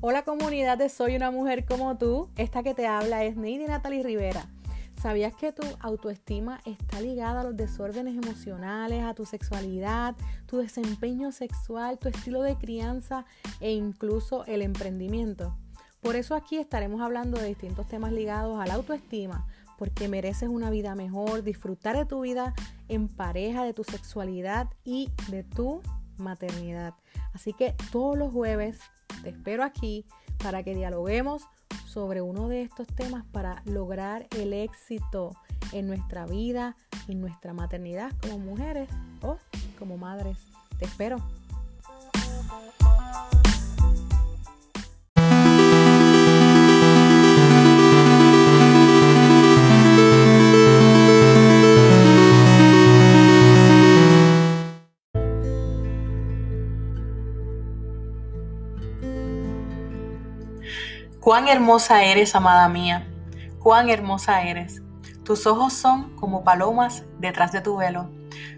Hola comunidad de Soy una mujer como tú. Esta que te habla es Neidi Natalie Rivera. ¿Sabías que tu autoestima está ligada a los desórdenes emocionales, a tu sexualidad, tu desempeño sexual, tu estilo de crianza e incluso el emprendimiento? Por eso aquí estaremos hablando de distintos temas ligados a la autoestima, porque mereces una vida mejor, disfrutar de tu vida en pareja, de tu sexualidad y de tu maternidad. Así que todos los jueves te espero aquí para que dialoguemos sobre uno de estos temas para lograr el éxito en nuestra vida, en nuestra maternidad como mujeres o como madres. Te espero. Cuán hermosa eres, amada mía, cuán hermosa eres. Tus ojos son como palomas detrás de tu velo,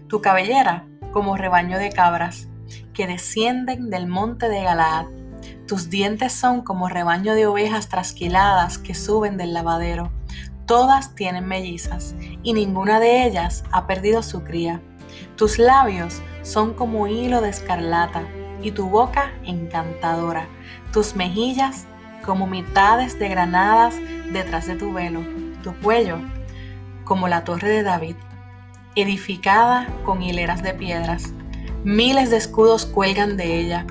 tu cabellera como rebaño de cabras que descienden del monte de Galaad. Tus dientes son como rebaño de ovejas trasquiladas que suben del lavadero. Todas tienen mellizas y ninguna de ellas ha perdido su cría. Tus labios son como hilo de escarlata y tu boca encantadora. Tus mejillas como mitades de granadas detrás de tu velo, tu cuello como la torre de David, edificada con hileras de piedras. Miles de escudos cuelgan de ella,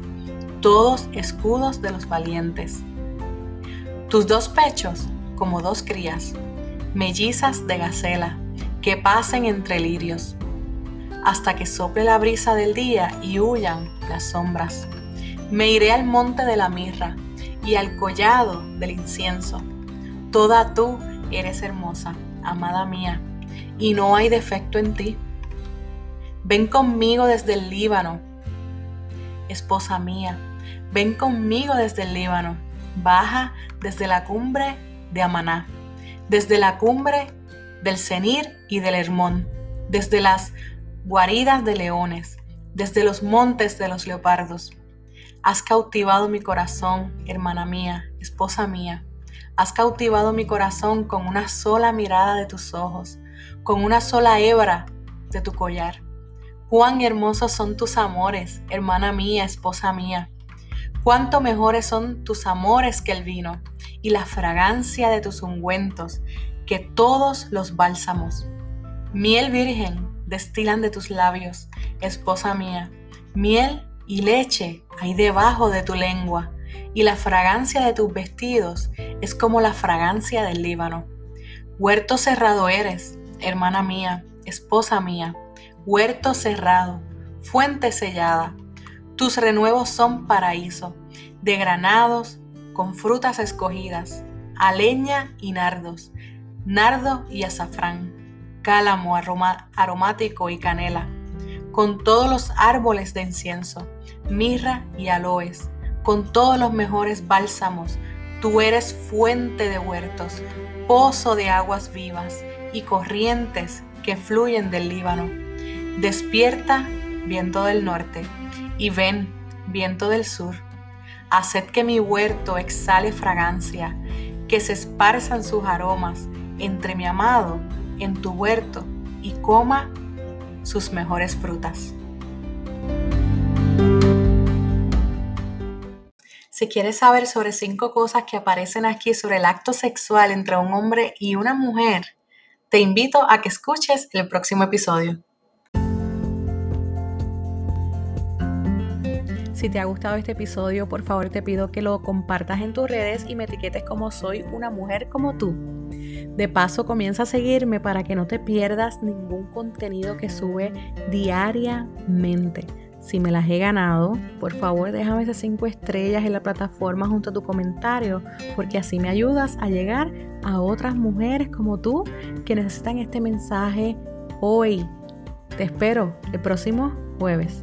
todos escudos de los valientes. Tus dos pechos como dos crías, mellizas de gacela, que pasen entre lirios, hasta que sople la brisa del día y huyan las sombras. Me iré al monte de la mirra, y al collado del incienso. Toda tú eres hermosa, amada mía, y no hay defecto en ti. Ven conmigo desde el Líbano, esposa mía, ven conmigo desde el Líbano, baja desde la cumbre de Amaná, desde la cumbre del Senir y del Hermón, desde las guaridas de leones, desde los montes de los leopardos Has cautivado mi corazón, hermana mía, esposa mía. Has cautivado mi corazón con una sola mirada de tus ojos, con una sola hebra de tu collar. Cuán hermosos son tus amores, hermana mía, esposa mía. Cuánto mejores son tus amores que el vino y la fragancia de tus ungüentos que todos los bálsamos. Miel virgen destilan de tus labios, esposa mía. Miel y leche hay debajo de tu lengua, y la fragancia de tus vestidos es como la fragancia del Líbano. Huerto cerrado eres, hermana mía, esposa mía, huerto cerrado, fuente sellada. Tus renuevos son paraíso, de granados, con frutas escogidas, aleña y nardos, nardo y azafrán, cálamo aromático y canela, con todos los árboles de incienso mirra y aloes, con todos los mejores bálsamos. Tú eres fuente de huertos, pozo de aguas vivas y corrientes que fluyen del Líbano. Despierta, viento del norte, y ven, viento del sur. Haced que mi huerto exhale fragancia, que se esparzan sus aromas entre mi amado en tu huerto y coma sus mejores frutas. Si quieres saber sobre cinco cosas que aparecen aquí sobre el acto sexual entre un hombre y una mujer, te invito a que escuches el próximo episodio. Si te ha gustado este episodio, por favor te pido que lo compartas en tus redes y me etiquetes como soy una mujer como tú. De paso, comienza a seguirme para que no te pierdas ningún contenido que sube diariamente. Si me las he ganado, por favor déjame esas 5 estrellas en la plataforma junto a tu comentario, porque así me ayudas a llegar a otras mujeres como tú que necesitan este mensaje hoy. Te espero el próximo jueves.